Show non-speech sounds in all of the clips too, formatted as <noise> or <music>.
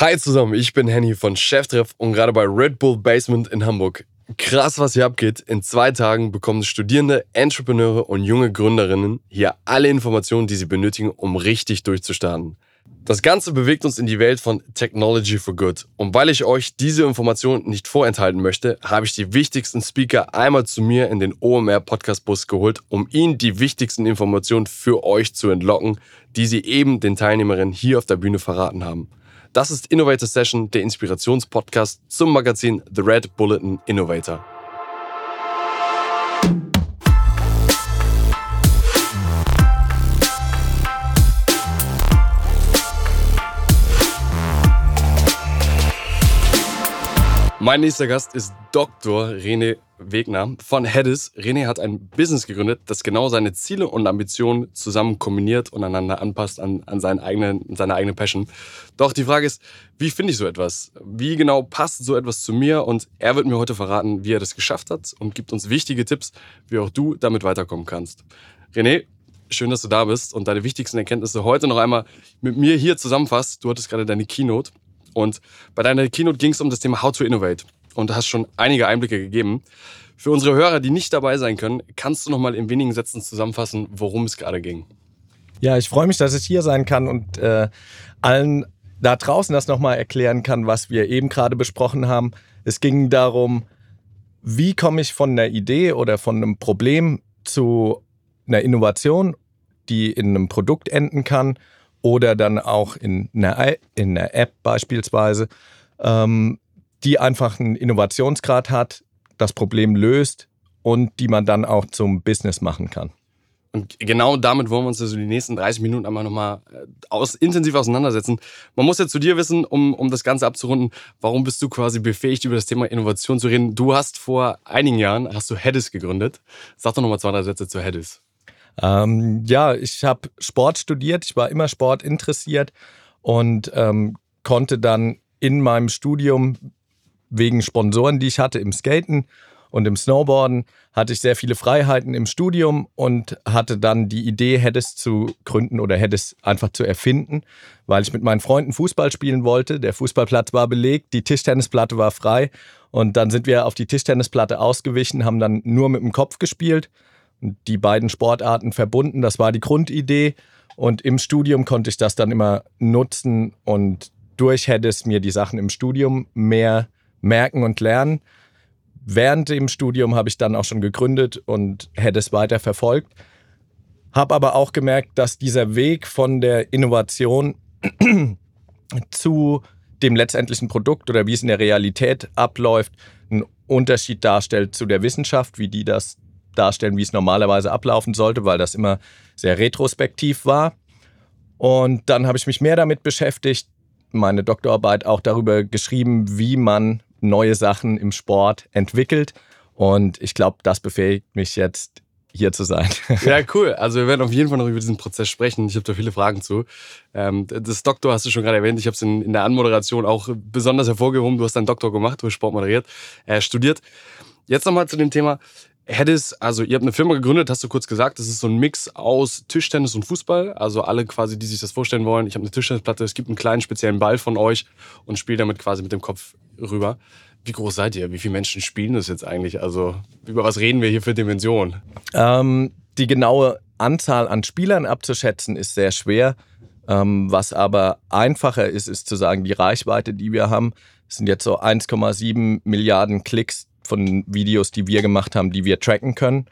Hi zusammen, ich bin Henny von Cheftreff und gerade bei Red Bull Basement in Hamburg. Krass, was hier abgeht. In zwei Tagen bekommen Studierende, Entrepreneure und junge Gründerinnen hier alle Informationen, die sie benötigen, um richtig durchzustarten. Das Ganze bewegt uns in die Welt von Technology for Good. Und weil ich euch diese Informationen nicht vorenthalten möchte, habe ich die wichtigsten Speaker einmal zu mir in den OMR Podcast Bus geholt, um ihnen die wichtigsten Informationen für euch zu entlocken, die sie eben den Teilnehmerinnen hier auf der Bühne verraten haben. Das ist Innovator Session, der Inspirationspodcast zum Magazin The Red Bulletin Innovator. Mein nächster Gast ist Dr. René Wegner von Hedis. René hat ein Business gegründet, das genau seine Ziele und Ambitionen zusammen kombiniert und einander anpasst an, an seinen eigenen, seine eigene Passion. Doch die Frage ist, wie finde ich so etwas? Wie genau passt so etwas zu mir? Und er wird mir heute verraten, wie er das geschafft hat und gibt uns wichtige Tipps, wie auch du damit weiterkommen kannst. René, schön, dass du da bist und deine wichtigsten Erkenntnisse heute noch einmal mit mir hier zusammenfasst. Du hattest gerade deine Keynote und bei deiner Keynote ging es um das Thema How to Innovate. Und hast schon einige Einblicke gegeben. Für unsere Hörer, die nicht dabei sein können, kannst du noch mal in wenigen Sätzen zusammenfassen, worum es gerade ging? Ja, ich freue mich, dass ich hier sein kann und äh, allen da draußen das nochmal erklären kann, was wir eben gerade besprochen haben. Es ging darum, wie komme ich von einer Idee oder von einem Problem zu einer Innovation, die in einem Produkt enden kann oder dann auch in einer, in einer App beispielsweise, ähm, die einfach einen Innovationsgrad hat, das Problem löst und die man dann auch zum Business machen kann. Und genau damit wollen wir uns also die nächsten 30 Minuten einmal nochmal äh, aus, intensiv auseinandersetzen. Man muss ja zu dir wissen, um, um das Ganze abzurunden, warum bist du quasi befähigt, über das Thema Innovation zu reden? Du hast vor einigen Jahren, hast du Hedis gegründet. Sag doch nochmal zwei, drei Sätze zu Hedis. Ähm, ja, ich habe Sport studiert, ich war immer Sport interessiert und ähm, konnte dann in meinem Studium wegen Sponsoren, die ich hatte im Skaten und im Snowboarden, hatte ich sehr viele Freiheiten im Studium und hatte dann die Idee, hätte es zu gründen oder hätte es einfach zu erfinden, weil ich mit meinen Freunden Fußball spielen wollte. Der Fußballplatz war belegt, die Tischtennisplatte war frei und dann sind wir auf die Tischtennisplatte ausgewichen, haben dann nur mit dem Kopf gespielt die beiden Sportarten verbunden. Das war die Grundidee. Und im Studium konnte ich das dann immer nutzen und durch hätte es mir die Sachen im Studium mehr merken und lernen. Während dem Studium habe ich dann auch schon gegründet und hätte es weiter verfolgt. Habe aber auch gemerkt, dass dieser Weg von der Innovation <clears throat> zu dem letztendlichen Produkt oder wie es in der Realität abläuft, einen Unterschied darstellt zu der Wissenschaft, wie die das darstellen, wie es normalerweise ablaufen sollte, weil das immer sehr retrospektiv war. Und dann habe ich mich mehr damit beschäftigt, meine Doktorarbeit auch darüber geschrieben, wie man neue Sachen im Sport entwickelt. Und ich glaube, das befähigt mich jetzt hier zu sein. <laughs> Ja, cool. Also wir werden auf jeden Fall noch über diesen Prozess sprechen. Ich habe da viele Fragen zu. Ähm, das Doktor hast du schon gerade erwähnt. Ich habe es in, der Anmoderation auch besonders hervorgehoben. Du hast deinen Doktor gemacht, du hast Sport moderiert, äh, studiert. Jetzt nochmal zu dem Thema, Hedis, also ihr habt eine Firma gegründet, hast du kurz gesagt, das ist so ein Mix aus Tischtennis und Fußball. Also alle quasi, die sich das vorstellen wollen, ich habe eine Tischtennisplatte, es gibt einen kleinen speziellen Ball von euch und spiele damit quasi mit dem Kopf rüber. Wie groß seid ihr? Wie viele Menschen spielen das jetzt eigentlich? Also über was reden wir hier für Dimensionen? Ähm, die genaue Anzahl an Spielern abzuschätzen ist sehr schwer. Ähm, was aber einfacher ist, ist zu sagen, die Reichweite, die wir haben, sind jetzt so 1,7 Milliarden Klicks, von Videos, die wir gemacht haben, die wir tracken können.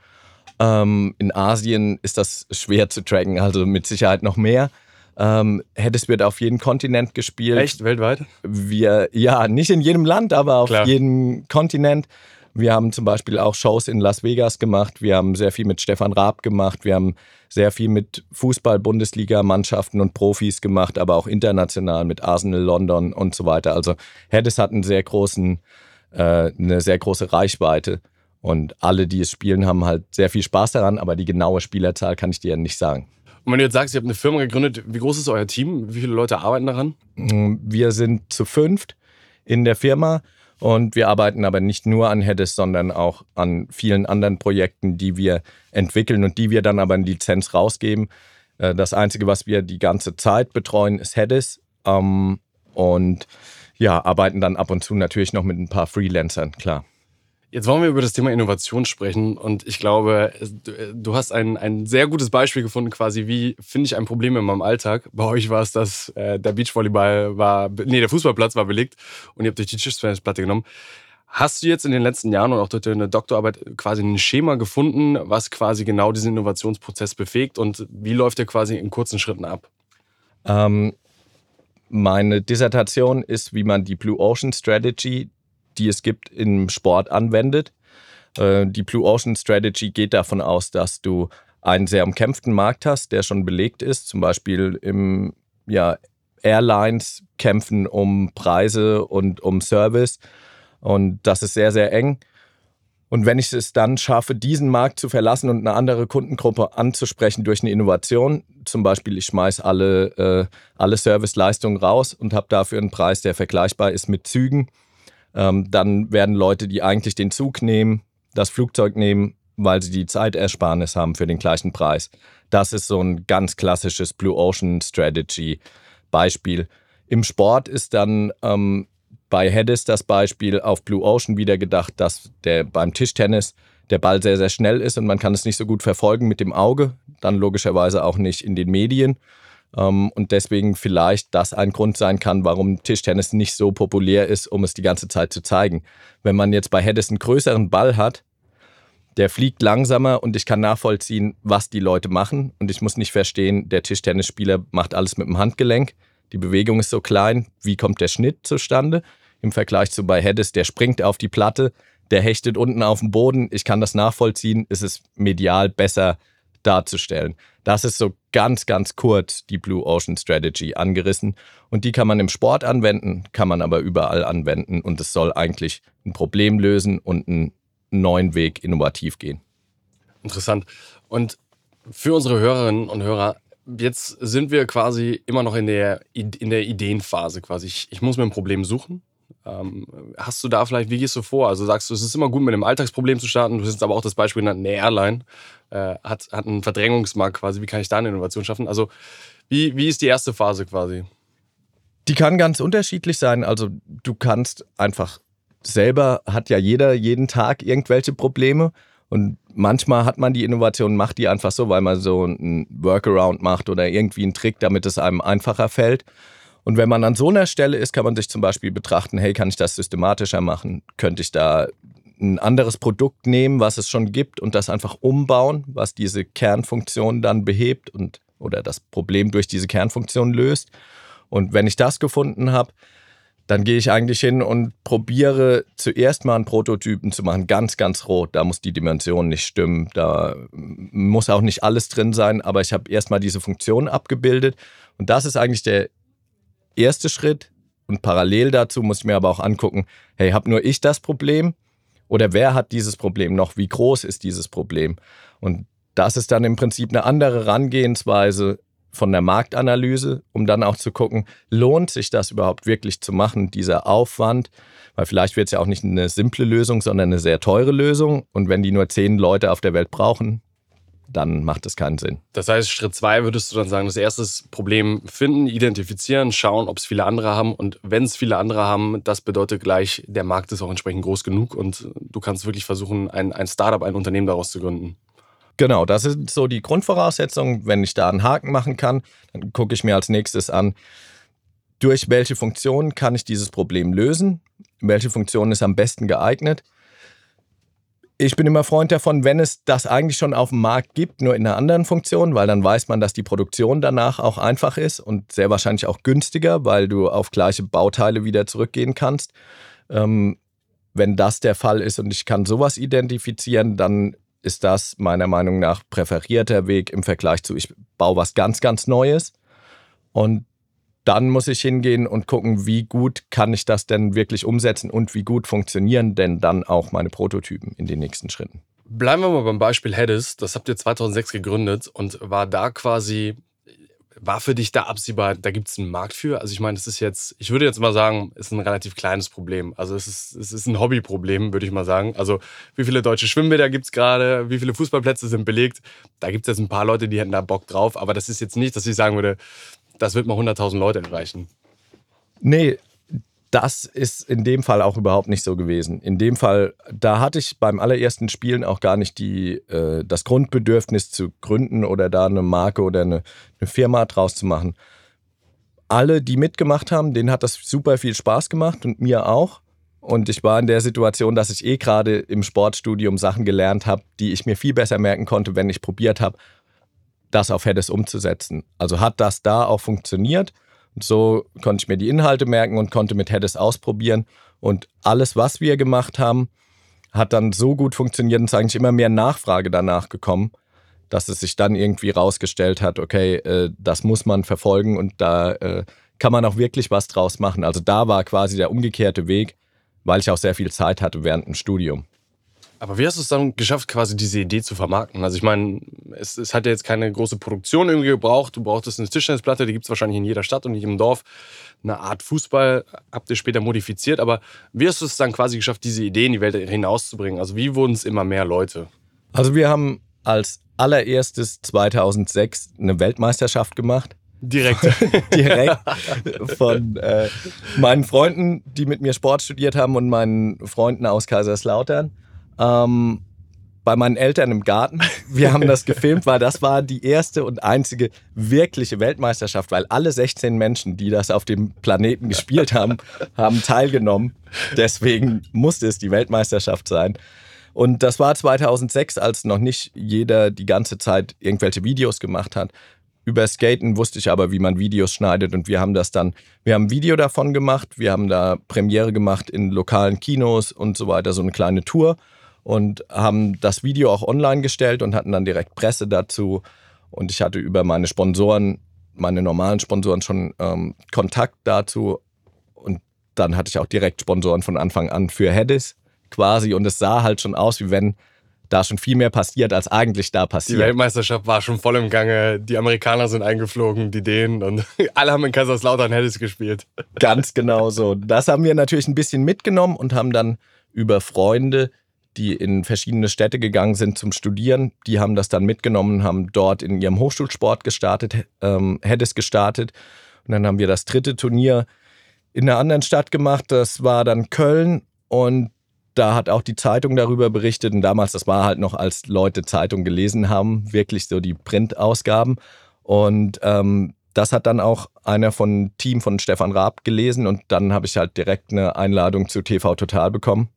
Ähm, in Asien ist das schwer zu tracken, also mit Sicherheit noch mehr. Ähm, Hedis wird auf jedem Kontinent gespielt. Echt? Weltweit? Wir, ja, nicht in jedem Land, aber auf Klar. jedem Kontinent. Wir haben zum Beispiel auch Shows in Las Vegas gemacht. Wir haben sehr viel mit Stefan Raab gemacht. Wir haben sehr viel mit Fußball-Bundesliga-Mannschaften und Profis gemacht, aber auch international mit Arsenal, London und so weiter. Also Hedis hat einen sehr großen äh, eine sehr große Reichweite. Und alle, die es spielen, haben halt sehr viel Spaß daran, aber die genaue Spielerzahl kann ich dir nicht sagen. Und wenn du jetzt sagst, ihr habt eine Firma gegründet, wie groß ist euer Team? Wie viele Leute arbeiten daran? Mm, wir sind zu fünft in der Firma und wir arbeiten aber nicht nur an Hedis, sondern auch an vielen anderen Projekten, die wir entwickeln und die wir dann aber in Lizenz rausgeben. Äh, das Einzige, was wir die ganze Zeit betreuen, ist Hedis. Ähm, und ja, arbeiten dann ab und zu natürlich noch mit ein paar Freelancern, klar. Jetzt wollen wir über das Thema Innovation sprechen und ich glaube, du hast ein, ein sehr gutes Beispiel gefunden, quasi, wie finde ich ein Problem in meinem Alltag. Bei euch war es, dass äh, der Beachvolleyball war, nee, der Fußballplatz war belegt und ihr habt euch die Tischtennisplatte genommen. Hast du jetzt in den letzten Jahren und auch durch deine Doktorarbeit quasi ein Schema gefunden, was quasi genau diesen Innovationsprozess befähigt und wie läuft der quasi in kurzen Schritten ab? Ähm, meine Dissertation ist, wie man die Blue Ocean Strategy die es gibt, im Sport anwendet. Äh, die Blue Ocean Strategy geht davon aus, dass du einen sehr umkämpften Markt hast, der schon belegt ist, zum Beispiel im ja, Airlines kämpfen um Preise und um Service und das ist sehr, sehr eng. Und wenn ich es dann schaffe, diesen Markt zu verlassen und eine andere Kundengruppe anzusprechen durch eine Innovation, zum Beispiel ich schmeiße alle, äh, alle Serviceleistungen raus und habe dafür einen Preis, der vergleichbar ist mit Zügen, ähm, dann werden Leute, die eigentlich den Zug nehmen, das Flugzeug nehmen, weil sie die Zeitersparnis haben für den gleichen Preis. Das ist so ein ganz klassisches Blue Ocean Strategy Beispiel. Im Sport ist dann ähm, bei Hedis das Beispiel auf Blue Ocean wieder gedacht, dass der beim Tischtennis der Ball sehr, sehr schnell ist und man kann es nicht so gut verfolgen mit dem Auge, dann logischerweise auch nicht in den Medien. Ähm, und deswegen vielleicht das ein Grund sein kann, warum Tischtennis nicht so populär ist, um es die ganze Zeit zu zeigen. Wenn man jetzt bei Heddes einen größeren Ball hat, der fliegt langsamer und ich kann nachvollziehen, was die Leute machen. Und ich muss nicht verstehen, der Tischtennisspieler macht alles mit dem Handgelenk. Die Bewegung ist so klein. Wie kommt der Schnitt zustande? Im Vergleich zu bei Heddes, der springt auf die Platte, der hechtet unten auf dem Boden. Ich kann das nachvollziehen. Es ist medial besser darzustellen. Das ist so ganz, ganz kurz die Blue Ocean Strategy angerissen. Und die kann man im Sport anwenden, kann man aber überall anwenden. Und es soll eigentlich ein Problem lösen und einen neuen Weg innovativ gehen. Interessant. Und für unsere Hörerinnen und Hörer, jetzt sind wir quasi immer noch in der, in der Ideenphase quasi. Ich, ich muss mir ein Problem suchen. Ähm, hast du da vielleicht, wie gehst du vor? Also sagst du, es ist immer gut, mit einem Alltagsproblem zu starten. Du hast aber auch das Beispiel genannt, eine Airline äh, hat, hat einen Verdrängungsmarkt quasi. Wie kann ich da eine Innovation schaffen? Also wie, wie ist die erste Phase quasi? Die kann ganz unterschiedlich sein. Also du kannst einfach selber, hat ja jeder jeden Tag irgendwelche Probleme. Und manchmal hat man die Innovation, macht die einfach so, weil man so einen Workaround macht oder irgendwie einen Trick, damit es einem einfacher fällt. Und wenn man an so einer Stelle ist, kann man sich zum Beispiel betrachten, hey, kann ich das systematischer machen? Könnte ich da ein anderes Produkt nehmen, was es schon gibt und das einfach umbauen, was diese Kernfunktion dann behebt und oder das Problem durch diese Kernfunktion löst. Und wenn ich das gefunden habe, dann gehe ich eigentlich hin und probiere zuerst mal einen Prototypen zu machen, ganz, ganz rot. Da muss die Dimension nicht stimmen, da muss auch nicht alles drin sein, aber ich habe erstmal diese Funktion abgebildet. Und das ist eigentlich der erste Schritt. Und parallel dazu muss ich mir aber auch angucken, hey, habe nur ich das Problem oder wer hat dieses Problem noch? Wie groß ist dieses Problem? Und das ist dann im Prinzip eine andere Herangehensweise von der Marktanalyse, um dann auch zu gucken, lohnt sich das überhaupt wirklich zu machen, dieser Aufwand? Weil vielleicht wird es ja auch nicht eine simple Lösung, sondern eine sehr teure Lösung. Und wenn die nur zehn Leute auf der Welt brauchen, dann macht es keinen Sinn. Das heißt, Schritt zwei würdest du dann sagen, das erste Problem finden, identifizieren, schauen, ob es viele andere haben. Und wenn es viele andere haben, das bedeutet gleich, der Markt ist auch entsprechend groß genug und du kannst wirklich versuchen, ein, ein Startup, ein Unternehmen daraus zu gründen. Genau, das sind so die Grundvoraussetzungen. Wenn ich da einen Haken machen kann, dann gucke ich mir als nächstes an, durch welche Funktion kann ich dieses Problem lösen? Welche Funktion ist am besten geeignet? Ich bin immer Freund davon, wenn es das eigentlich schon auf dem Markt gibt, nur in einer anderen Funktion, weil dann weiß man, dass die Produktion danach auch einfach ist und sehr wahrscheinlich auch günstiger, weil du auf gleiche Bauteile wieder zurückgehen kannst. Ähm, wenn das der Fall ist und ich kann sowas identifizieren, dann ist das meiner Meinung nach präferierter Weg im Vergleich zu, ich baue was ganz, ganz Neues. Und dann muss ich hingehen und gucken, wie gut kann ich das denn wirklich umsetzen und wie gut funktionieren denn dann auch meine Prototypen in den nächsten Schritten. Bleiben wir mal beim Beispiel Hedis. Das habt ihr 2006 gegründet und war da quasi, war für dich da absehbar, da gibt es einen Markt für? Also ich meine, das ist jetzt, ich würde jetzt mal sagen, ist ein relativ kleines Problem. Also es ist, es ist ein Hobbyproblem, würde ich mal sagen. Also wie viele deutsche Schwimmbäder gibt es gerade, wie viele Fußballplätze sind belegt? Da gibt es jetzt ein paar Leute, die hätten da Bock drauf, aber das ist jetzt nicht, dass ich sagen würde, das wird mal 100.000 Leute erreichen. Nee, das ist in dem Fall auch überhaupt nicht so gewesen. In dem Fall, da hatte ich beim allerersten Spielen auch gar nicht die, äh, das Grundbedürfnis zu gründen oder da eine Marke oder eine, eine Firma draus zu machen. Alle, die mitgemacht haben, denen hat das super viel Spaß gemacht und mir auch. Und ich war in der Situation, dass ich eh gerade im Sportstudium Sachen gelernt habe, die ich mir viel besser merken konnte, wenn ich probiert habe, das auf Heddes umzusetzen. Also hat das da auch funktioniert und so konnte ich mir die Inhalte merken und konnte mit Heddes ausprobieren. Und alles, was wir gemacht haben, hat dann so gut funktioniert und ist eigentlich immer mehr Nachfrage danach gekommen, dass es sich dann irgendwie rausgestellt hat, okay, äh, das muss man verfolgen und da äh, kann man auch wirklich was draus machen. Also da war quasi der umgekehrte Weg, weil ich auch sehr viel Zeit hatte während dem Studium. Aber wie hast du es dann geschafft, quasi diese Idee zu vermarkten? Also ich meine, es, es hat ja jetzt keine große Produktion irgendwie gebraucht. Du brauchtest eine Tischtennisplatte, die gibt es wahrscheinlich in jeder Stadt und in jedem Dorf. Eine Art Fußball habt ihr später modifiziert. Aber wie hast du es dann quasi geschafft, diese Idee in die Welt hinauszubringen? Also wie wurden es immer mehr Leute? Also wir haben als allererstes 2006 eine Weltmeisterschaft gemacht. Direkt. <laughs> Direkt von äh, meinen Freunden, die mit mir Sport studiert haben und meinen Freunden aus Kaiserslautern ähm, bei meinen Eltern im Garten. Wir haben das gefilmt, weil das war die erste und einzige wirkliche Weltmeisterschaft, weil alle 16 Menschen, die das auf dem Planeten gespielt haben, haben teilgenommen. Deswegen musste es die Weltmeisterschaft sein. Und das war 2006, als noch nicht jeder die ganze Zeit irgendwelche Videos gemacht hat. Über Skaten wusste ich aber, wie man Videos schneidet und wir haben das dann, wir haben ein Video davon gemacht, wir haben da Premiere gemacht in lokalen Kinos und so weiter, so eine kleine Tour und haben das Video auch online gestellt und hatten dann direkt Presse dazu. Und ich hatte über meine Sponsoren, meine normalen Sponsoren schon ähm, Kontakt dazu. Und dann hatte ich auch direkt Sponsoren von Anfang an für Hedis quasi. Und es sah halt schon aus, wie wenn da schon viel mehr passiert, als eigentlich da passiert. Die Weltmeisterschaft war schon voll im Gange. Die Amerikaner sind eingeflogen, die Dänen und <laughs> alle haben in Kaiserslautern Hedis gespielt. Ganz genau so. Das haben wir natürlich ein bisschen mitgenommen und haben dann über Freunde die in verschiedene Städte gegangen sind zum Studieren. Die haben das dann mitgenommen, haben dort in ihrem Hochschulsport gestartet, ähm, Heddes gestartet. Und dann haben wir das dritte Turnier in einer anderen Stadt gemacht. Das war dann Köln. Und da hat auch die Zeitung darüber berichtet. Und damals, das war halt noch, als Leute Zeitung gelesen haben, wirklich so die Printausgaben. Und ähm, das hat dann auch einer von Team von Stefan Raab gelesen. Und dann habe ich halt direkt eine Einladung zu TV Total bekommen.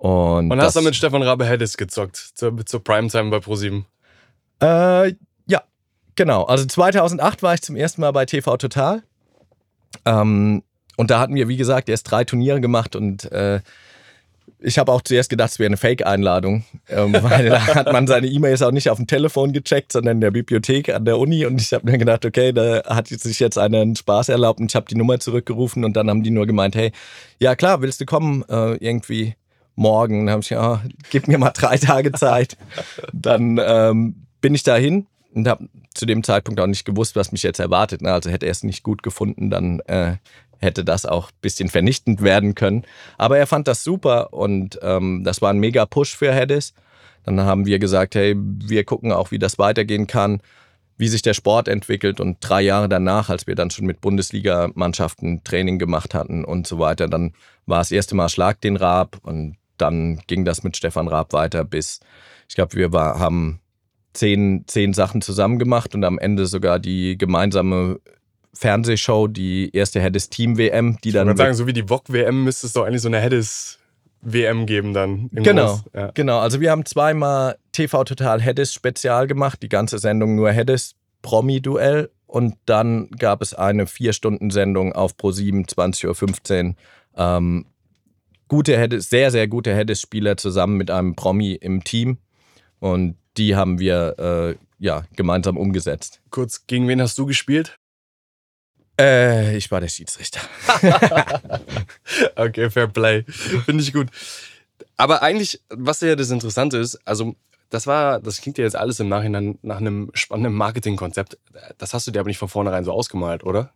Und, und hast dann mit Stefan Rabe Heddes gezockt, zur, zur Primetime bei ProSieben? Äh, ja, genau. Also 2008 war ich zum ersten Mal bei TV Total. Ähm, und da hatten wir, wie gesagt, erst drei Turniere gemacht und äh, ich habe auch zuerst gedacht, es wäre eine Fake-Einladung, ähm, <laughs> weil da hat man seine E-Mails auch nicht auf dem Telefon gecheckt, sondern in der Bibliothek an der Uni. Und ich habe mir gedacht, okay, da hat sich jetzt einer einen Spaß erlaubt und ich habe die Nummer zurückgerufen und dann haben die nur gemeint, hey, ja klar, willst du kommen? Äh, irgendwie morgen. Dann habe ich, ja, gib mir mal drei Tage Zeit. <laughs> Dann ähm, bin ich dahin und habe zu dem Zeitpunkt auch nicht gewusst, was mich jetzt erwartet. Ne? Also hätte er es nicht gut gefunden, dann äh, hätte das auch ein bisschen vernichtend werden können. Aber er fand das super und ähm, das war ein mega Push für Heddes. Dann haben wir gesagt, hey, wir gucken auch, wie das weitergehen kann, wie sich der Sport entwickelt. Und drei Jahre danach, als wir dann schon mit Bundesligamannschaften Training gemacht hatten und so weiter, dann war das erste Mal Schlag den Raab und dann ging das mit Stefan Raab weiter bis, ich glaube, wir war, haben zehn, zehn Sachen zusammen gemacht und am Ende sogar die gemeinsame Fernsehshow, die erste Heddes Team WM, die dann. Ich würde sagen, so wie die VOG WM müsste es doch eigentlich so eine Heddes WM geben dann. Genau, ja. genau. Also wir haben zweimal TV Total Heddes Spezial gemacht, die ganze Sendung nur Heddes Promi-Duell und dann gab es eine vier Stunden Sendung auf Pro 7 20.15 Uhr ähm, gute Heddes, sehr, sehr gute Heddes-Spieler zusammen mit einem Promi im Team. Und die haben wir äh, ja, gemeinsam umgesetzt. Kurz, gegen wen hast du gespielt? Äh, ich war der Schiedsrichter. <laughs> okay, Fair Play. Finde ich gut. Aber eigentlich, was ja das Interessante ist, also das war, das klingt ja jetzt alles im Nachhinein nach einem spannenden Marketingkonzept. Das hast du dir aber nicht von vornherein so ausgemalt, oder?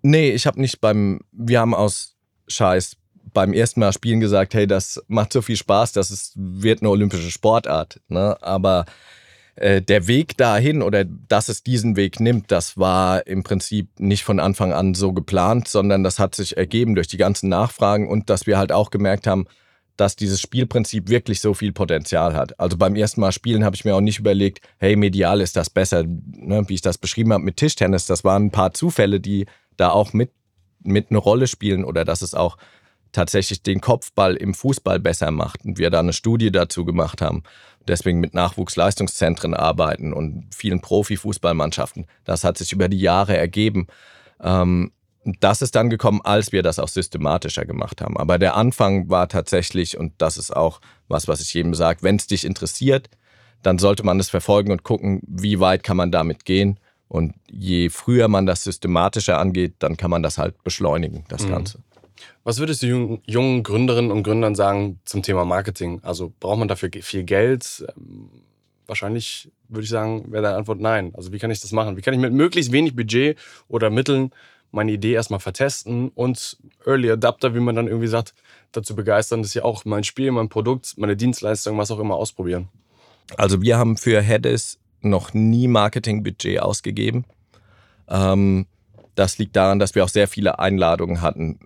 Nee, ich habe nicht beim, wir haben aus Scheiß beim ersten Mal spielen gesagt, hey, das macht so viel Spaß, das ist, wird eine olympische Sportart. Ne? Aber äh, der Weg dahin oder dass es diesen Weg nimmt, das war im Prinzip nicht von Anfang an so geplant, sondern das hat sich ergeben durch die ganzen Nachfragen und dass wir halt auch gemerkt haben, dass dieses Spielprinzip wirklich so viel Potenzial hat. Also beim ersten Mal spielen habe ich mir auch nicht überlegt, hey, medial ist das besser, ne, wie ich das beschrieben habe mit Tischtennis. Das waren ein paar Zufälle, die da auch mit, mit eine Rolle spielen oder dass es auch tatsächlich den Kopfball im Fußball besser macht und wir da eine Studie dazu gemacht haben. Deswegen mit Nachwuchsleistungszentren arbeiten und vielen Profifußballmannschaften. Das hat sich über die Jahre ergeben. Ähm, das ist dann gekommen, als wir das auch systematischer gemacht haben. Aber der Anfang war tatsächlich, und das ist auch was, was ich jedem sage, wenn es dich interessiert, dann sollte man es verfolgen und gucken, wie weit kann man damit gehen. Und je früher man das systematischer angeht, dann kann man das halt beschleunigen, das mhm. Ganze. Was würdest du jungen Gründerinnen und Gründern sagen zum Thema Marketing? Also braucht man dafür viel Geld? Ähm, wahrscheinlich würde ich sagen, wäre deine Antwort nein. Also wie kann ich das machen? Wie kann ich mit möglichst wenig Budget oder Mitteln meine Idee erstmal vertesten und Early Adapter, wie man dann irgendwie sagt, dazu begeistern, dass ich auch mein Spiel, mein Produkt, meine Dienstleistung, was auch immer ausprobieren? Also wir haben für Headis noch nie Marketingbudget ausgegeben. Ähm, das liegt daran, dass wir auch sehr viele Einladungen hatten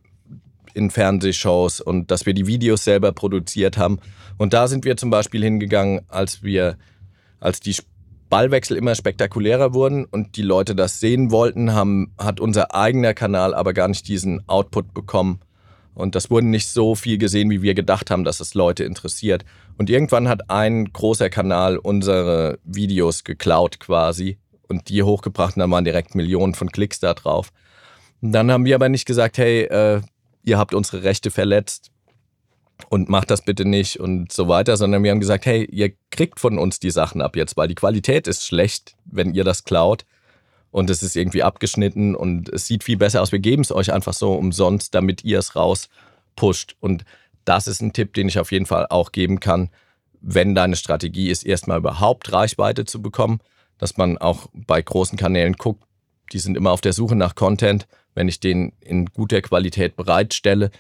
in Fernsehshows und dass wir die Videos selber produziert haben. Und da sind wir zum Beispiel hingegangen, als wir, als die Ballwechsel immer spektakulärer wurden und die Leute das sehen wollten, haben, hat unser eigener Kanal aber gar nicht diesen Output bekommen. Und das wurde nicht so viel gesehen, wie wir gedacht haben, dass es Leute interessiert. Und irgendwann hat ein großer Kanal unsere Videos geklaut quasi und die hochgebracht und dann waren direkt Millionen von Klicks da drauf. Und dann haben wir aber nicht gesagt, hey, äh, ihr habt unsere Rechte verletzt und macht das bitte nicht und so weiter, sondern wir haben gesagt, hey, ihr kriegt von uns die Sachen ab jetzt, weil die Qualität ist schlecht, wenn ihr das klaut und es ist irgendwie abgeschnitten und es sieht viel besser aus. Wir geben es euch einfach so umsonst, damit ihr es rauspusht. Und das ist ein Tipp, den ich auf jeden Fall auch geben kann, wenn deine Strategie ist, erstmal überhaupt Reichweite zu bekommen, dass man auch bei großen Kanälen guckt, die sind immer auf der Suche nach Content. Wenn ich den in guter Qualität bereitstelle,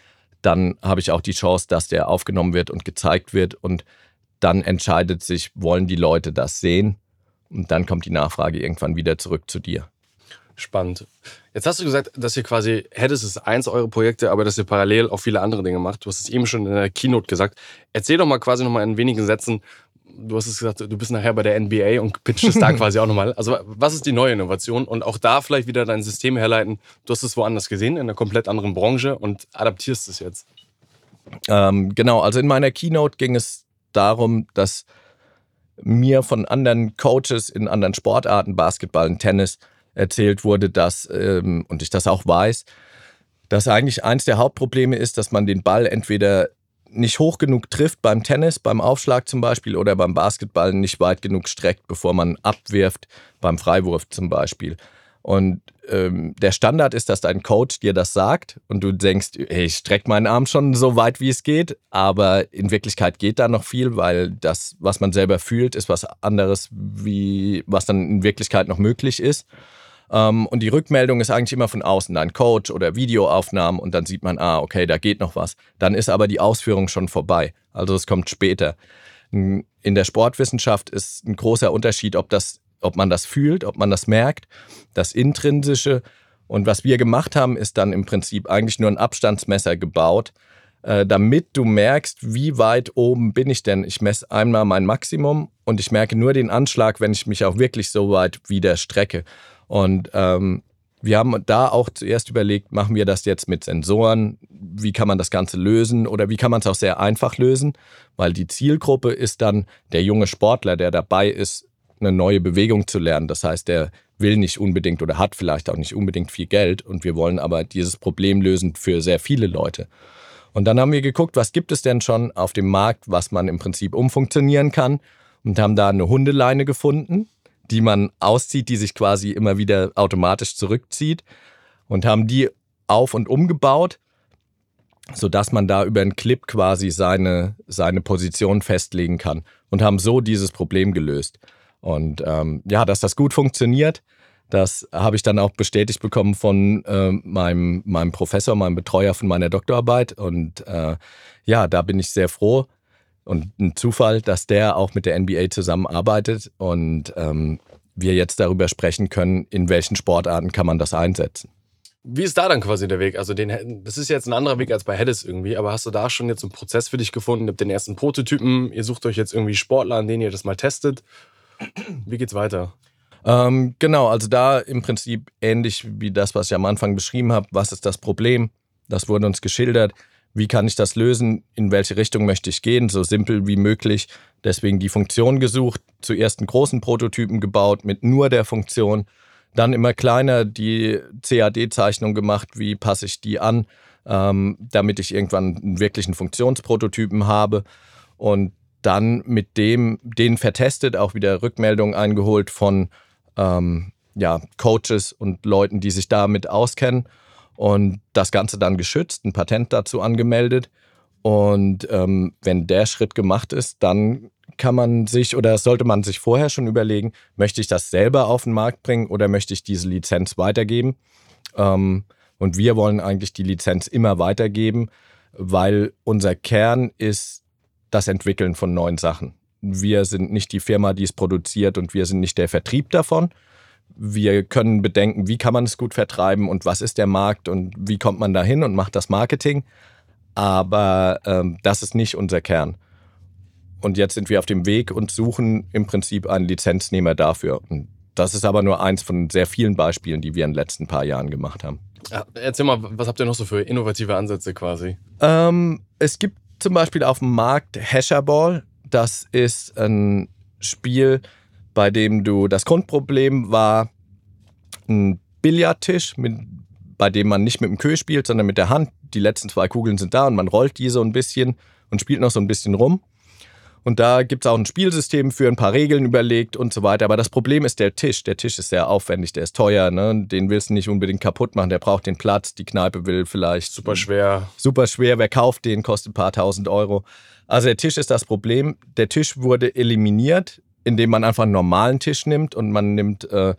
dann habe ich auch die Chance, dass der aufgenommen wird und gezeigt wird. Und dann entscheidet sich, wollen die Leute das sehen? Und dann kommt die Nachfrage irgendwann wieder zurück zu dir. Spannend. Jetzt hast du gesagt, dass ihr quasi, hättest es eins eure Projekte, aber dass ihr parallel auch viele andere Dinge macht. Du hast es eben schon in der Keynote gesagt. Erzähl doch mal quasi nochmal in wenigen Sätzen, du hast es gesagt, du bist nachher bei der NBA und pitchst es da <laughs> quasi auch nochmal. Also was ist die neue Innovation? Und auch da vielleicht wieder dein System herleiten. Du hast es woanders gesehen, in einer komplett anderen Branche und adaptierst es jetzt. Ähm, genau, also in meiner Keynote ging es darum, dass mir von anderen Coaches in anderen Sportarten, Basketball und Tennis, erzählt wurde, dass, ähm, und ich das auch weiß, dass eigentlich eins der Hauptprobleme ist, dass man den Ball entweder nicht hoch genug trifft beim Tennis, beim Aufschlag zum Beispiel oder beim Basketball nicht weit genug streckt, bevor man abwirft, beim Freiwurf zum Beispiel. Und ähm, der Standard ist, dass dein Coach dir das sagt und du denkst, hey, ich strecke meinen Arm schon so weit, wie es geht, aber in Wirklichkeit geht da noch viel, weil das, was man selber fühlt, ist was anderes, wie was dann in Wirklichkeit noch möglich ist. Ähm, und die Rückmeldung ist eigentlich immer von außen, ein Coach oder Videoaufnahmen und dann sieht man, ah, okay, da geht noch was. Dann ist aber die Ausführung schon vorbei. Also es kommt später. In der Sportwissenschaft ist ein großer Unterschied, ob, das, ob man das fühlt, ob man das merkt, das Intrinsische. Und was wir gemacht haben, ist dann im Prinzip eigentlich nur ein Abstandsmesser gebaut, äh, damit du merkst, wie weit oben bin ich denn. Ich messe einmal mein Maximum und ich merke nur den Anschlag, wenn ich mich auch wirklich so weit wieder strecke. Und ähm, wir haben da auch zuerst überlegt, machen wir das jetzt mit Sensoren? Wie kann man das Ganze lösen? Oder wie kann man es auch sehr einfach lösen? Weil die Zielgruppe ist dann der junge Sportler, der dabei ist, eine neue Bewegung zu lernen. Das heißt, der will nicht unbedingt oder hat vielleicht auch nicht unbedingt viel Geld und wir wollen aber dieses Problem lösen für sehr viele Leute. Und dann haben wir geguckt, was gibt es denn schon auf dem Markt, was man im Prinzip umfunktionieren kann und haben da eine Hundeleine gefunden, die man auszieht, die sich quasi immer wieder automatisch zurückzieht und haben die auf und umgebaut, sodass man da über einen Clip quasi seine, seine Position festlegen kann und haben so dieses Problem gelöst. Und ähm, ja, dass das gut funktioniert, das habe ich dann auch bestätigt bekommen von äh, meinem, meinem Professor, meinem Betreuer von meiner Doktorarbeit. Und äh, ja, da bin ich sehr froh, Und ein Zufall, dass der auch mit der NBA zusammenarbeitet und ähm, wir jetzt darüber sprechen können, in welchen Sportarten kann man das einsetzen. Wie ist da dann quasi der Weg? Also den, das ist jetzt ein anderer Weg als bei Heddes irgendwie, aber hast du da schon jetzt einen Prozess für dich gefunden? Ihr habt den ersten Prototypen, ihr sucht euch jetzt irgendwie Sportler, an denen ihr das mal testet. Wie geht's weiter? Ähm, genau, also da im Prinzip ähnlich wie das, was ich am Anfang beschrieben habe. Was ist das Problem? Das wurde uns geschildert. Wie kann ich das lösen? In welche Richtung möchte ich gehen? So simpel wie möglich. Deswegen die Funktion gesucht. Zuerst einen großen Prototypen gebaut mit nur der Funktion. Dann immer kleiner die CAD-Zeichnung gemacht. Wie passe ich die an, ähm, damit ich irgendwann einen wirklichen Funktionsprototypen habe. Und dann mit dem, den vertestet, auch wieder Rückmeldungen eingeholt von ähm, ja, Coaches und Leuten, die sich damit auskennen und das Ganze dann geschützt, ein Patent dazu angemeldet. Und ähm, wenn der Schritt gemacht ist, dann kann man sich oder sollte man sich vorher schon überlegen, möchte ich das selber auf den Markt bringen oder möchte ich diese Lizenz weitergeben? Ähm, und wir wollen eigentlich die Lizenz immer weitergeben, weil unser Kern ist das Entwickeln von neuen Sachen. Wir sind nicht die Firma, die es produziert und wir sind nicht der Vertrieb davon, wir können bedenken, wie kann man es gut vertreiben und was ist der Markt und wie kommt man dahin und macht das Marketing. Aber ähm, das ist nicht unser Kern. Und jetzt sind wir auf dem Weg und suchen im Prinzip einen Lizenznehmer dafür. Und das ist aber nur eins von sehr vielen Beispielen, die wir in den letzten paar Jahren gemacht haben. Erzähl mal, was habt ihr noch so für innovative Ansätze quasi? Ähm, es gibt zum Beispiel auf dem Markt Hasherball. Das ist ein Spiel, bei dem du das Grundproblem war ein Billardtisch, mit, bei dem man nicht mit dem Köh spielt, sondern mit der Hand. Die letzten zwei Kugeln sind da und man rollt die so ein bisschen und spielt noch so ein bisschen rum. Und da gibt es auch ein Spielsystem für ein paar Regeln überlegt und so weiter. Aber das Problem ist der Tisch. Der Tisch ist sehr aufwendig, der ist teuer. Ne? Den willst du nicht unbedingt kaputt machen. Der braucht den Platz. Die Kneipe will vielleicht. Super schwer. Super schwer. Wer kauft den, kostet ein paar tausend Euro. Also der Tisch ist das Problem. Der Tisch wurde eliminiert indem man einfach einen normalen Tisch nimmt und man nimmt äh,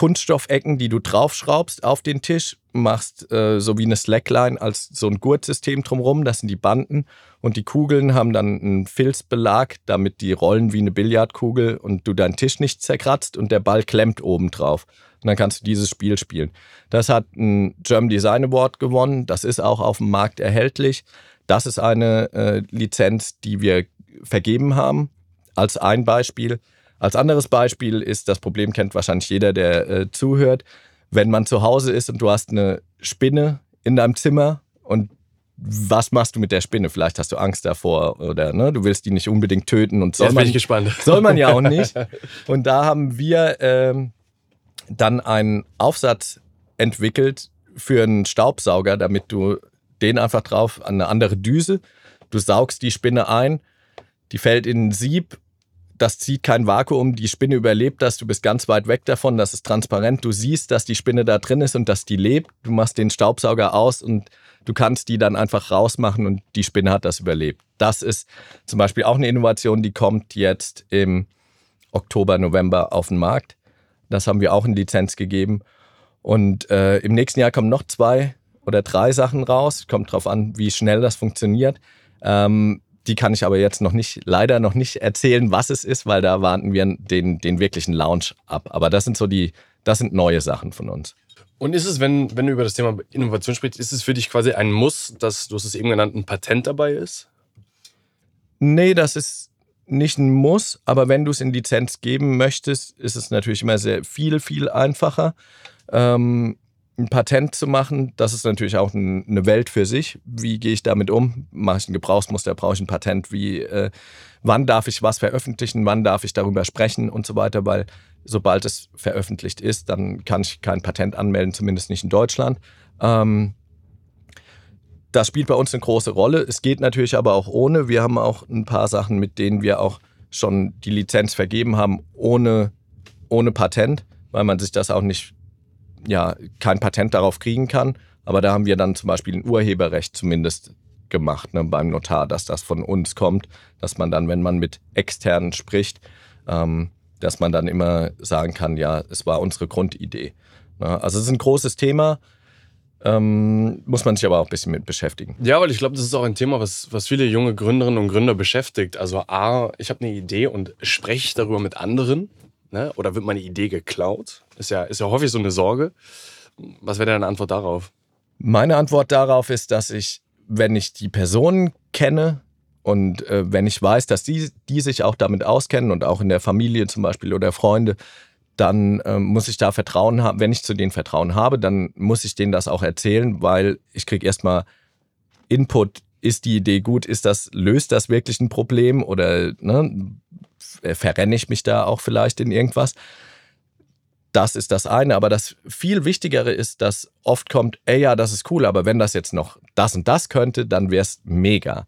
Kunststoffecken, die du draufschraubst auf den Tisch, machst äh, so wie eine Slackline als so ein Gurtsystem drumherum, das sind die Banden und die Kugeln haben dann einen Filzbelag, damit die rollen wie eine Billardkugel und du deinen Tisch nicht zerkratzt und der Ball klemmt oben drauf. Und dann kannst du dieses Spiel spielen. Das hat ein German Design Award gewonnen, das ist auch auf dem Markt erhältlich. Das ist eine äh, Lizenz, die wir vergeben haben als ein Beispiel. Als anderes Beispiel ist, das Problem kennt wahrscheinlich jeder, der äh, zuhört, wenn man zu Hause ist und du hast eine Spinne in deinem Zimmer und was machst du mit der Spinne? Vielleicht hast du Angst davor oder ne, du willst die nicht unbedingt töten und soll Jetzt man, bin ich gespannt. soll man ja auch <laughs> nicht. Und da haben wir ähm, dann einen Aufsatz entwickelt für einen Staubsauger, damit du den einfach drauf an eine andere Düse. Du saugst die Spinne ein, die fällt in ein Sieb das zieht kein Vakuum, die Spinne überlebt das, du bist ganz weit weg davon, das ist transparent, du siehst, dass die Spinne da drin ist und dass die lebt, du machst den Staubsauger aus und du kannst die dann einfach rausmachen und die Spinne hat das überlebt. Das ist zum Beispiel auch eine Innovation, die kommt jetzt im Oktober, November auf den Markt. Das haben wir auch in Lizenz gegeben. Und äh, im nächsten Jahr kommen noch zwei oder drei Sachen raus. Kommt drauf an, wie schnell das funktioniert. Ähm, die kann ich aber jetzt noch nicht, leider noch nicht erzählen, was es ist, weil da warten wir den, den wirklichen Launch ab. Aber das sind so die, das sind neue Sachen von uns. Und ist es, wenn, wenn du über das Thema Innovation sprichst, ist es für dich quasi ein Muss, dass, du hast es eben genannt, ein Patent dabei ist? Nee, das ist nicht ein Muss, aber wenn du es in Lizenz geben möchtest, ist es natürlich immer sehr viel, viel einfacher. Ähm, ein Patent zu machen, das ist natürlich auch eine Welt für sich. Wie gehe ich damit um? Mache ich ein Gebrauchsmuster, brauche ich ein Patent? Wie, äh, wann darf ich was veröffentlichen? Wann darf ich darüber sprechen und so weiter? Weil sobald es veröffentlicht ist, dann kann ich kein Patent anmelden, zumindest nicht in Deutschland. Ähm, das spielt bei uns eine große Rolle. Es geht natürlich aber auch ohne. Wir haben auch ein paar Sachen, mit denen wir auch schon die Lizenz vergeben haben, ohne, ohne Patent, weil man sich das auch nicht ja kein Patent darauf kriegen kann. Aber da haben wir dann zum Beispiel ein Urheberrecht zumindest gemacht ne, beim Notar, dass das von uns kommt, dass man dann, wenn man mit externen spricht, ähm, dass man dann immer sagen kann, ja, es war unsere Grundidee. Ne? Also es ist ein großes Thema. Ähm, muss man sich aber auch ein bisschen mit beschäftigen. Ja, weil ich glaube, das ist auch ein Thema, was, was viele junge Gründerinnen und Gründer beschäftigt. Also A, ich habe eine Idee und spreche darüber mit anderen? Ne? Oder wird meine Idee geklaut? Ist ja, ist ja häufig so eine Sorge. Was wäre deine Antwort darauf? Meine Antwort darauf ist, dass ich, wenn ich die Personen kenne und äh, wenn ich weiß, dass die, die sich auch damit auskennen und auch in der Familie zum Beispiel oder Freunde, dann ähm, muss ich da Vertrauen haben. Wenn ich zu denen Vertrauen habe, dann muss ich denen das auch erzählen, weil ich kriege erstmal Input. Ist die Idee gut? Ist das, löst das wirklich ein Problem oder ne, verrenne ich mich da auch vielleicht in irgendwas? Das ist das eine, aber das viel Wichtigere ist, dass oft kommt, ey ja, das ist cool, aber wenn das jetzt noch das und das könnte, dann wäre es mega.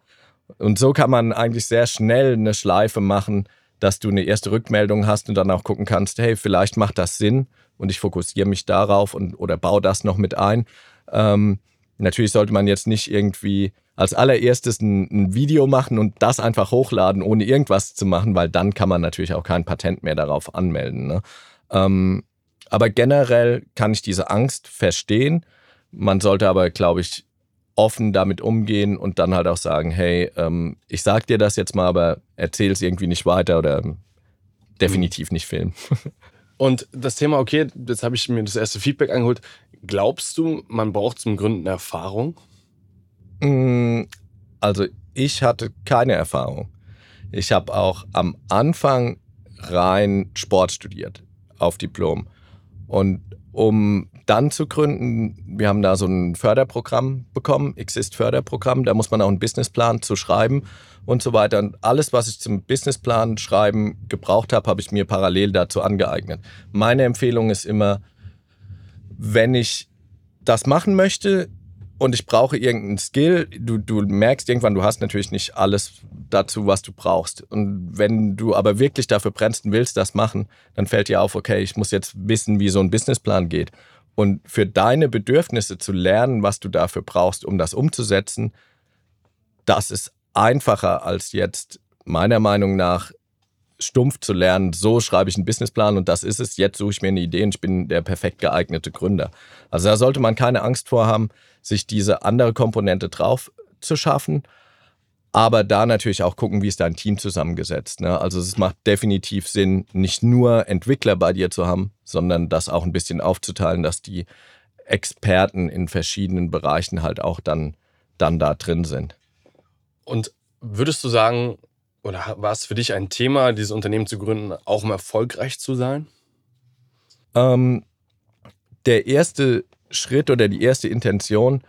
Und so kann man eigentlich sehr schnell eine Schleife machen, dass du eine erste Rückmeldung hast und dann auch gucken kannst, hey, vielleicht macht das Sinn und ich fokussiere mich darauf und, oder baue das noch mit ein. Ähm, natürlich sollte man jetzt nicht irgendwie als allererstes ein, ein, Video machen und das einfach hochladen, ohne irgendwas zu machen, weil dann kann man natürlich auch kein Patent mehr darauf anmelden. Ne? Ähm, aber generell kann ich diese Angst verstehen. Man sollte aber, glaube ich, offen damit umgehen und dann halt auch sagen, hey, ähm, ich sag dir das jetzt mal, aber erzähl es irgendwie nicht weiter oder definitiv nicht filmen. <laughs> Und das Thema, okay, jetzt habe ich mir das erste Feedback angeholt. Glaubst du, man braucht zum Gründen Erfahrung? Mm, also ich hatte keine Erfahrung. Ich habe auch am Anfang rein Sport studiert auf Diplom. Und um dann zu gründen, wir haben da so ein Förderprogramm bekommen, Exist-Förderprogramm, da muss man auch einen Businessplan zu schreiben und so weiter. Und alles, was ich zum Businessplan schreiben gebraucht habe, habe ich mir parallel dazu angeeignet. Meine Empfehlung ist immer, wenn ich das machen möchte, und ich brauche irgendeinen Skill. Du, du merkst irgendwann, du hast natürlich nicht alles dazu, was du brauchst. Und wenn du aber wirklich dafür brennst und willst das machen, dann fällt dir auf, okay, ich muss jetzt wissen, wie so ein Businessplan geht. Und für deine Bedürfnisse zu lernen, was du dafür brauchst, um das umzusetzen, das ist einfacher als jetzt meiner Meinung nach stumpf zu lernen, so schreibe ich einen Businessplan und das ist es, jetzt suche ich mir eine Idee und ich bin der perfekt geeignete Gründer. Also da sollte man keine Angst vor haben, sich diese andere Komponente drauf zu schaffen, aber da natürlich auch gucken, wie ist dein Team zusammengesetzt. Ne? Also es macht definitiv Sinn, nicht nur Entwickler bei dir zu haben, sondern das auch ein bisschen aufzuteilen, dass die Experten in verschiedenen Bereichen halt auch dann, dann da drin sind. Und würdest du sagen, oder war es für dich ein Thema, dieses Unternehmen zu gründen, auch um erfolgreich zu sein? Ähm, der erste Schritt oder die erste Intention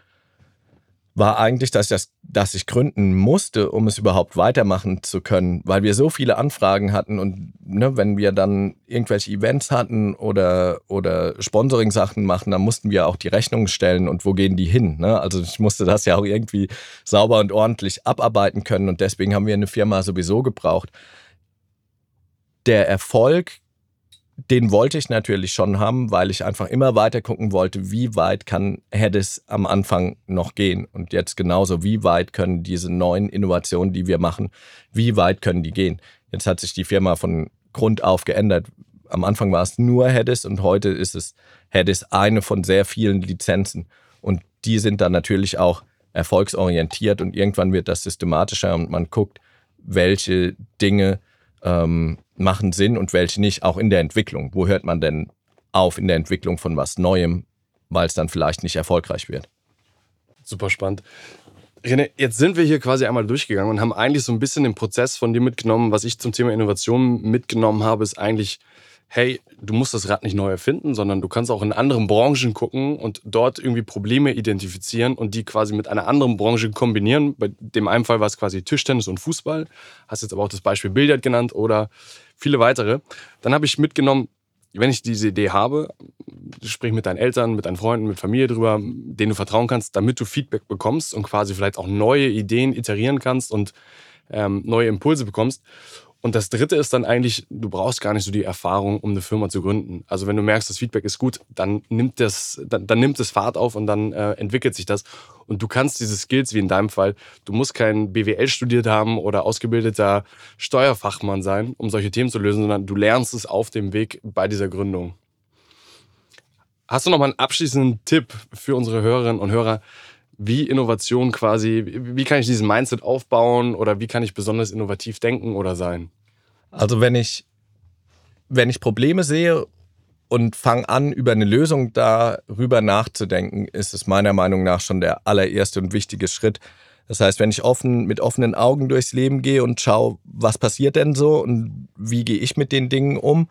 war eigentlich, dass ich, das, dass ich gründen musste, um es überhaupt weitermachen zu können, weil wir so viele Anfragen hatten und ne, wenn wir dann irgendwelche Events hatten oder, oder Sponsoring-Sachen machen, dann mussten wir auch die Rechnungen stellen und wo gehen die hin. Ne? Also ich musste das ja auch irgendwie sauber und ordentlich abarbeiten können und deswegen haben wir eine Firma sowieso gebraucht. Der Erfolg den wollte ich natürlich schon haben, weil ich einfach immer weiter gucken wollte, wie weit kann Hedis am Anfang noch gehen. Und jetzt genauso, wie weit können diese neuen Innovationen, die wir machen, wie weit können die gehen. Jetzt hat sich die Firma von Grund auf geändert. Am Anfang war es nur Hedis und heute ist es Hedis eine von sehr vielen Lizenzen. Und die sind dann natürlich auch erfolgsorientiert und irgendwann wird das systematischer und man guckt, welche Dinge ähm, machen Sinn und welche nicht, auch in der Entwicklung. Wo hört man denn auf in der Entwicklung von was Neuem, weil es dann vielleicht nicht erfolgreich wird? Super spannend. René, jetzt sind wir hier quasi einmal durchgegangen und haben eigentlich so ein bisschen den Prozess von dir mitgenommen. Was ich zum Thema Innovation mitgenommen habe, ist eigentlich hey, du musst das Rad nicht neu erfinden, sondern du kannst auch in anderen Branchen gucken und dort irgendwie Probleme identifizieren und die quasi mit einer anderen Branche kombinieren. Bei dem einen Fall war es quasi Tischtennis und Fußball. Hast jetzt aber auch das Beispiel Billard genannt oder viele weitere. Dann habe ich mitgenommen, wenn ich diese Idee habe, sprich mit deinen Eltern, mit deinen Freunden, mit Familie drüber, denen du vertrauen kannst, damit du Feedback bekommst und quasi vielleicht auch neue Ideen iterieren kannst und ähm, neue Impulse bekommst. Und das dritte ist dann eigentlich, du brauchst gar nicht so die Erfahrung, um eine Firma zu gründen. Also wenn du merkst, das Feedback ist gut, dann nimmt das, dann, dann nimmt es Fahrt auf und dann äh, entwickelt sich das. Und du kannst diese Skills, wie in deinem Fall, du musst kein BWL studiert haben oder ausgebildeter Steuerfachmann sein, um solche Themen zu lösen, sondern du lernst es auf dem Weg bei dieser Gründung. Hast du noch mal einen abschließenden Tipp für unsere Hörerinnen und Hörer, wie Innovation quasi, wie kann ich diesen Mindset aufbauen oder wie kann ich besonders innovativ denken oder sein? Also wenn ich, wenn ich Probleme sehe und fange an, über eine Lösung darüber nachzudenken, ist es meiner Meinung nach schon der allererste und wichtige Schritt. Das heißt, wenn ich offen, mit offenen Augen durchs Leben gehe und schaue, was passiert denn so und wie gehe ich mit den Dingen um,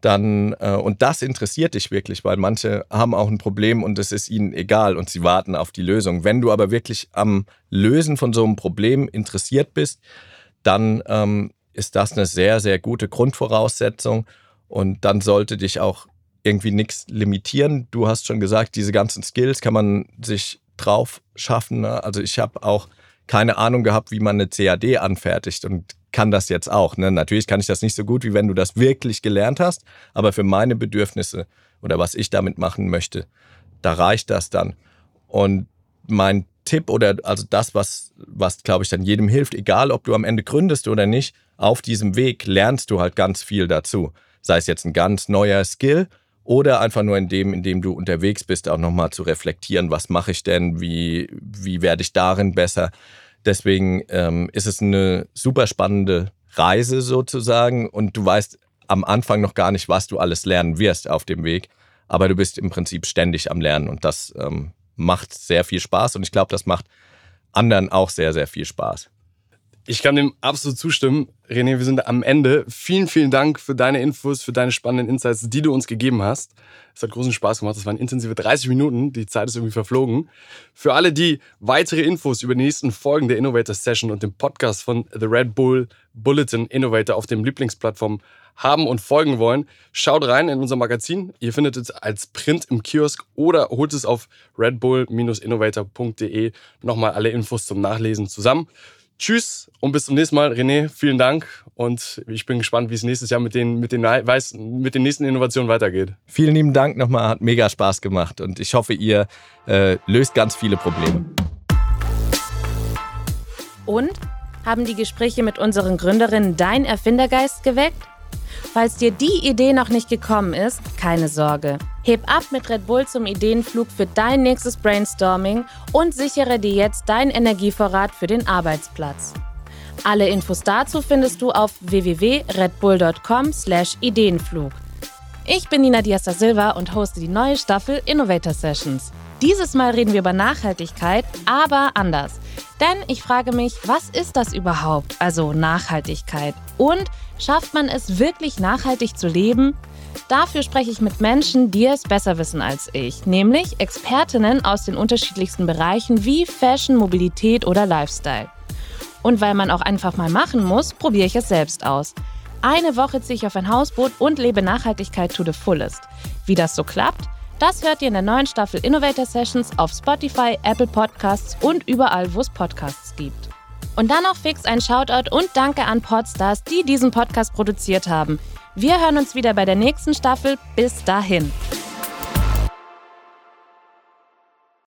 dann, äh, und das interessiert dich wirklich, weil manche haben auch ein Problem und es ist ihnen egal und sie warten auf die Lösung. Wenn du aber wirklich am Lösen von so einem Problem interessiert bist, dann ähm, ist das eine sehr, sehr gute Grundvoraussetzung und dann sollte dich auch irgendwie nichts limitieren. Du hast schon gesagt, diese ganzen Skills kann man sich drauf schaffen. Ne? Also ich habe auch keine Ahnung gehabt, wie man eine CAD anfertigt und kann das jetzt auch. Ne? Natürlich kann ich das nicht so gut, wie wenn du das wirklich gelernt hast, aber für meine Bedürfnisse oder was ich damit machen möchte, da reicht das dann. Und mein Tipp oder also das, was, was glaube ich dann jedem hilft, egal ob du am Ende gründest oder nicht, auf diesem Weg lernst du halt ganz viel dazu. Sei es jetzt ein ganz neuer Skill oder einfach nur in dem, in dem du unterwegs bist, auch nochmal zu reflektieren, was mache ich denn, wie, wie werde ich darin besser. Deswegen ähm, ist es eine super spannende Reise sozusagen. Und du weißt am Anfang noch gar nicht, was du alles lernen wirst auf dem Weg, aber du bist im Prinzip ständig am Lernen. Und das ähm, macht sehr viel Spaß. Und ich glaube, das macht anderen auch sehr, sehr viel Spaß. Ich kann dem absolut zustimmen. René, wir sind am Ende. Vielen, vielen Dank für deine Infos, für deine spannenden Insights, die du uns gegeben hast. Es hat großen Spaß gemacht. Es waren intensive 30 Minuten. Die Zeit ist irgendwie verflogen. Für alle, die weitere Infos über die nächsten Folgen der Innovator Session und dem Podcast von The Red Bull Bulletin Innovator auf dem Lieblingsplattform haben und folgen wollen, schaut rein in unser Magazin. Ihr findet es als Print im Kiosk oder holt es auf redbull-innovator.de nochmal alle Infos zum Nachlesen zusammen. Tschüss und bis zum nächsten Mal. René, vielen Dank und ich bin gespannt, wie es nächstes Jahr mit den, mit den, weiß, mit den nächsten Innovationen weitergeht. Vielen lieben Dank nochmal, hat mega Spaß gemacht und ich hoffe, ihr äh, löst ganz viele Probleme. Und haben die Gespräche mit unseren Gründerinnen dein Erfindergeist geweckt? Falls dir die Idee noch nicht gekommen ist, keine Sorge. Heb ab mit Red Bull zum Ideenflug für dein nächstes Brainstorming und sichere dir jetzt deinen Energievorrat für den Arbeitsplatz. Alle Infos dazu findest du auf www.redbull.com/ideenflug. Ich bin Nina Diaz da Silva und hoste die neue Staffel Innovator Sessions. Dieses Mal reden wir über Nachhaltigkeit, aber anders. Denn ich frage mich, was ist das überhaupt, also Nachhaltigkeit? Und schafft man es wirklich nachhaltig zu leben? Dafür spreche ich mit Menschen, die es besser wissen als ich, nämlich Expertinnen aus den unterschiedlichsten Bereichen wie Fashion, Mobilität oder Lifestyle. Und weil man auch einfach mal machen muss, probiere ich es selbst aus. Eine Woche ziehe ich auf ein Hausboot und lebe Nachhaltigkeit to the fullest. Wie das so klappt? Das hört ihr in der neuen Staffel Innovator Sessions auf Spotify, Apple Podcasts und überall, wo es Podcasts gibt. Und dann noch fix ein Shoutout und Danke an Podstars, die diesen Podcast produziert haben. Wir hören uns wieder bei der nächsten Staffel. Bis dahin.